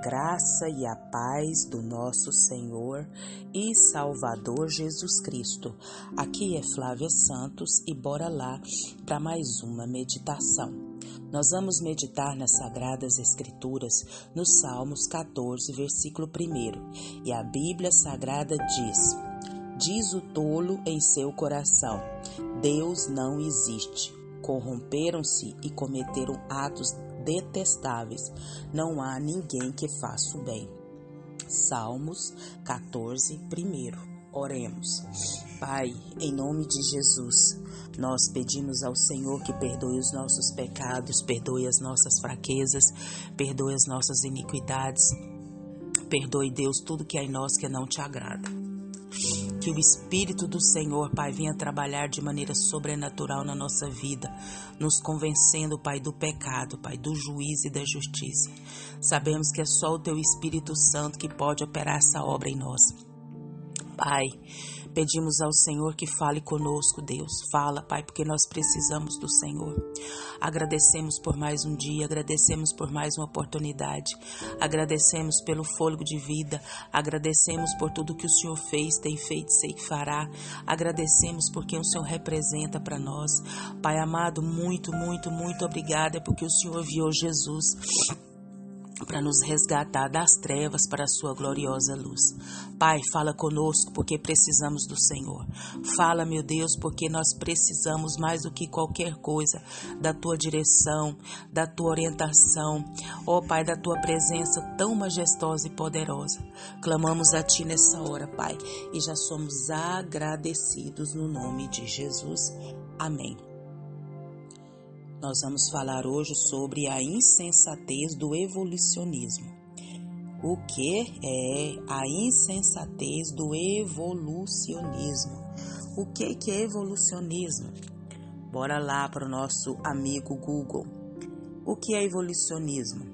graça e a paz do nosso Senhor e Salvador Jesus Cristo. Aqui é Flávia Santos e bora lá para mais uma meditação. Nós vamos meditar nas Sagradas Escrituras, no Salmos 14, versículo 1. E a Bíblia Sagrada diz: Diz o tolo em seu coração: Deus não existe. Corromperam-se e cometeram atos detestáveis. Não há ninguém que faça o bem. Salmos 14, 1. Oremos. Pai, em nome de Jesus, nós pedimos ao Senhor que perdoe os nossos pecados, perdoe as nossas fraquezas, perdoe as nossas iniquidades. Perdoe, Deus, tudo que há em nós que não te agrada. Que o Espírito do Senhor, Pai, venha trabalhar de maneira sobrenatural na nossa vida, nos convencendo, Pai, do pecado, Pai, do juízo e da justiça. Sabemos que é só o Teu Espírito Santo que pode operar essa obra em nós. Pai, Pedimos ao Senhor que fale conosco, Deus. Fala, Pai, porque nós precisamos do Senhor. Agradecemos por mais um dia, agradecemos por mais uma oportunidade, agradecemos pelo fôlego de vida, agradecemos por tudo que o Senhor fez, tem feito, sei que fará. Agradecemos porque o Senhor representa para nós. Pai amado, muito, muito, muito obrigada porque o Senhor enviou Jesus para nos resgatar das trevas para a sua gloriosa luz. Pai, fala conosco porque precisamos do Senhor. Fala, meu Deus, porque nós precisamos mais do que qualquer coisa da tua direção, da tua orientação, ó oh, Pai, da tua presença tão majestosa e poderosa. Clamamos a ti nessa hora, Pai, e já somos agradecidos no nome de Jesus. Amém. Nós vamos falar hoje sobre a insensatez do evolucionismo. O que é a insensatez do evolucionismo? O que é evolucionismo? Bora lá para o nosso amigo Google. O que é evolucionismo?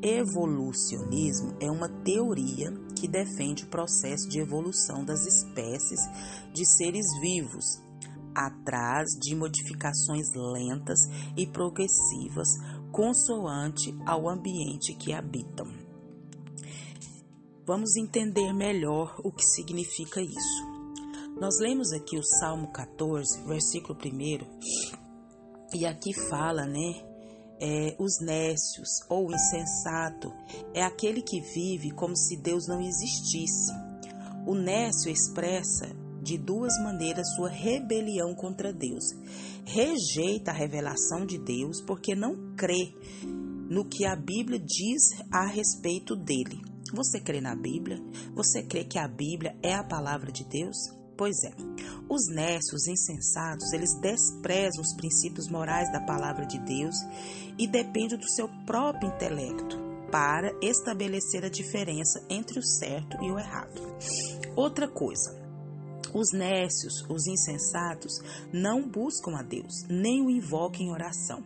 Evolucionismo é uma teoria que defende o processo de evolução das espécies de seres vivos atrás de modificações lentas e progressivas, consoante ao ambiente que habitam. Vamos entender melhor o que significa isso. Nós lemos aqui o Salmo 14, versículo 1, e aqui fala, né? É, os nécios ou insensato é aquele que vive como se Deus não existisse. O nécio expressa de duas maneiras sua rebelião contra Deus. Rejeita a revelação de Deus porque não crê no que a Bíblia diz a respeito dele. Você crê na Bíblia? Você crê que a Bíblia é a palavra de Deus? Pois é. Os nécios insensatos, eles desprezam os princípios morais da palavra de Deus e dependem do seu próprio intelecto para estabelecer a diferença entre o certo e o errado. Outra coisa, os nécios, os insensatos, não buscam a Deus, nem o invocam em oração,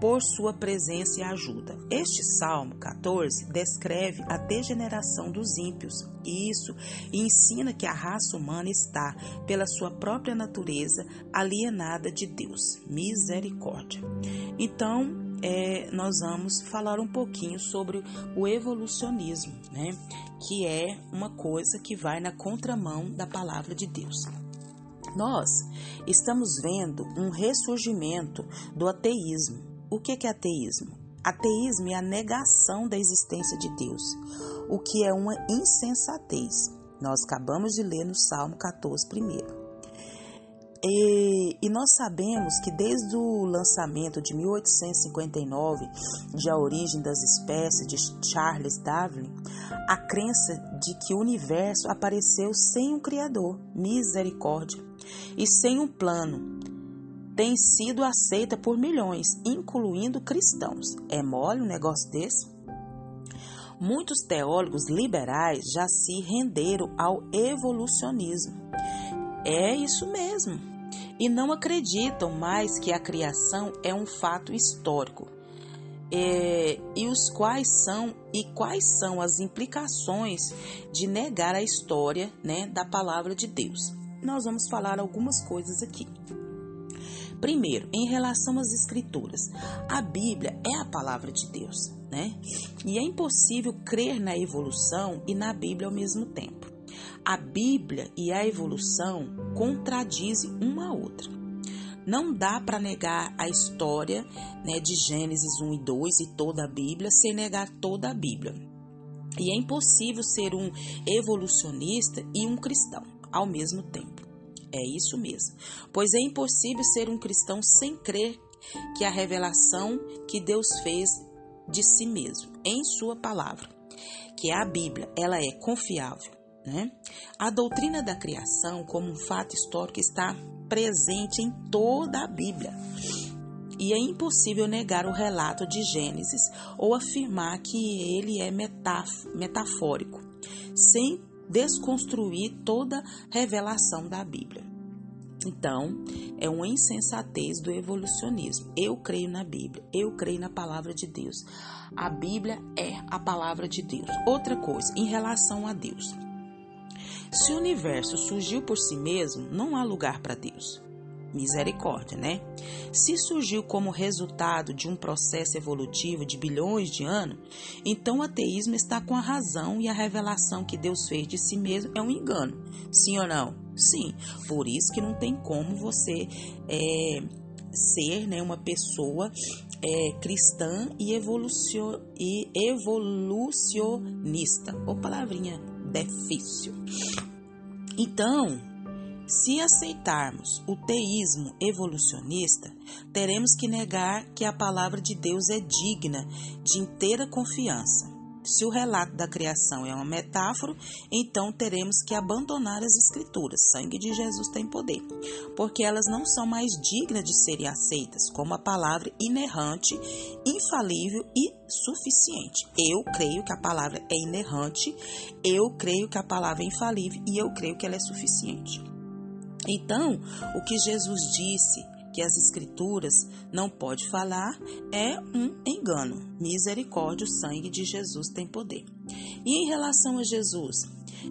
por sua presença e ajuda. Este Salmo 14 descreve a degeneração dos ímpios, e isso ensina que a raça humana está, pela sua própria natureza, alienada de Deus. Misericórdia. Então, é, nós vamos falar um pouquinho sobre o evolucionismo, né? Que é uma coisa que vai na contramão da palavra de Deus. Nós estamos vendo um ressurgimento do ateísmo. O que é ateísmo? Ateísmo é a negação da existência de Deus, o que é uma insensatez. Nós acabamos de ler no Salmo 14 primeiro. E, e, nós sabemos que desde o lançamento de 1859 de A Origem das Espécies de Charles Darwin, a crença de que o universo apareceu sem um Criador, misericórdia, e sem um plano, tem sido aceita por milhões, incluindo cristãos. É mole um negócio desse? Muitos teólogos liberais já se renderam ao evolucionismo é isso mesmo. E não acreditam mais que a criação é um fato histórico. É, e os quais são e quais são as implicações de negar a história né, da palavra de Deus. Nós vamos falar algumas coisas aqui. Primeiro, em relação às escrituras, a Bíblia é a palavra de Deus. né? E é impossível crer na evolução e na Bíblia ao mesmo tempo. A Bíblia e a evolução contradizem uma a outra. Não dá para negar a história né, de Gênesis 1 e 2 e toda a Bíblia sem negar toda a Bíblia. E é impossível ser um evolucionista e um cristão ao mesmo tempo. É isso mesmo. Pois é impossível ser um cristão sem crer que a revelação que Deus fez de si mesmo em sua palavra, que é a Bíblia, ela é confiável, né? A doutrina da criação como um fato histórico está presente em toda a Bíblia. E é impossível negar o relato de Gênesis ou afirmar que ele é metafórico, sem desconstruir toda revelação da Bíblia. Então, é uma insensatez do evolucionismo. Eu creio na Bíblia, eu creio na palavra de Deus. A Bíblia é a palavra de Deus. Outra coisa, em relação a Deus. Se o universo surgiu por si mesmo, não há lugar para Deus. Misericórdia, né? Se surgiu como resultado de um processo evolutivo de bilhões de anos, então o ateísmo está com a razão e a revelação que Deus fez de si mesmo é um engano. Sim ou não? Sim. Por isso que não tem como você é, ser né, uma pessoa é, cristã e, evolucio, e evolucionista. Ou palavrinha difícil. Então, se aceitarmos o teísmo evolucionista, teremos que negar que a palavra de Deus é digna de inteira confiança. Se o relato da criação é uma metáfora, então teremos que abandonar as escrituras. Sangue de Jesus tem poder, porque elas não são mais dignas de serem aceitas como a palavra inerrante, infalível e suficiente. Eu creio que a palavra é inerrante, eu creio que a palavra é infalível e eu creio que ela é suficiente. Então, o que Jesus disse que as escrituras não pode falar é um engano. Misericórdia, o sangue de Jesus tem poder. E em relação a Jesus,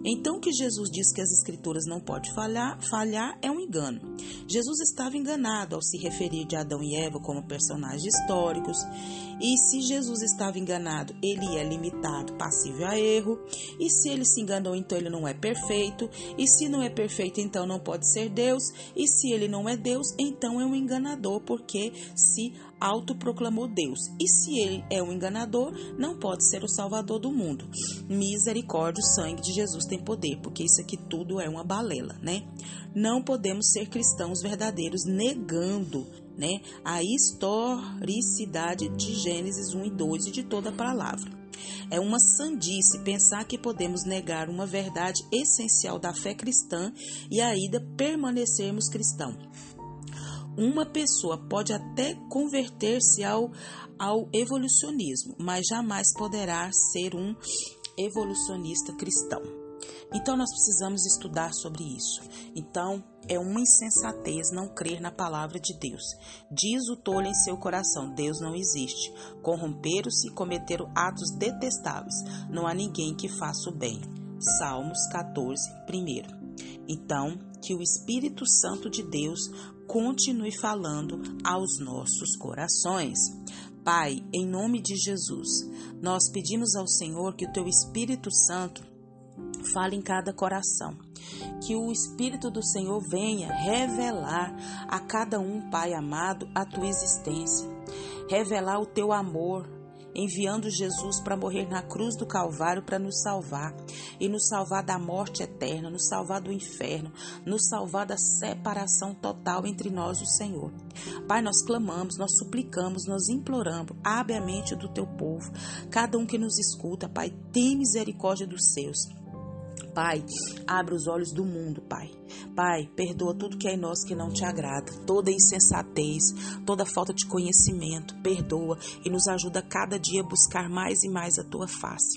então que Jesus diz que as escrituras não pode falhar, falhar é um engano. Jesus estava enganado ao se referir de Adão e Eva como personagens históricos, e se Jesus estava enganado, ele é limitado, passível a erro, e se ele se enganou, então ele não é perfeito, e se não é perfeito, então não pode ser Deus, e se ele não é Deus, então é um enganador, porque se autoproclamou Deus. E se ele é um enganador, não pode ser o salvador do mundo. Misericórdia, o sangue de Jesus tem poder, porque isso aqui tudo é uma balela, né? Não podemos ser cristãos verdadeiros negando né, a historicidade de Gênesis 1 e 2 e de toda a palavra. É uma sandice pensar que podemos negar uma verdade essencial da fé cristã e ainda permanecermos cristãos. Uma pessoa pode até converter-se ao, ao evolucionismo, mas jamais poderá ser um evolucionista cristão. Então nós precisamos estudar sobre isso. Então é uma insensatez não crer na palavra de Deus. Diz o tolo em seu coração: Deus não existe. Corromperam-se e cometeram atos detestáveis. Não há ninguém que faça o bem. Salmos 14, 1. Então, que o Espírito Santo de Deus continue falando aos nossos corações. Pai, em nome de Jesus, nós pedimos ao Senhor que o teu Espírito Santo fale em cada coração. Que o Espírito do Senhor venha revelar a cada um, Pai amado, a tua existência, revelar o teu amor, enviando Jesus para morrer na cruz do Calvário para nos salvar e nos salvar da morte eterna, nos salvar do inferno, nos salvar da separação total entre nós e o Senhor. Pai, nós clamamos, nós suplicamos, nós imploramos, abre a mente do teu povo, cada um que nos escuta, Pai, tem misericórdia dos seus. Pai, abre os olhos do mundo, Pai. Pai, perdoa tudo que é em nós que não te agrada, toda insensatez, toda falta de conhecimento, perdoa e nos ajuda cada dia a buscar mais e mais a tua face.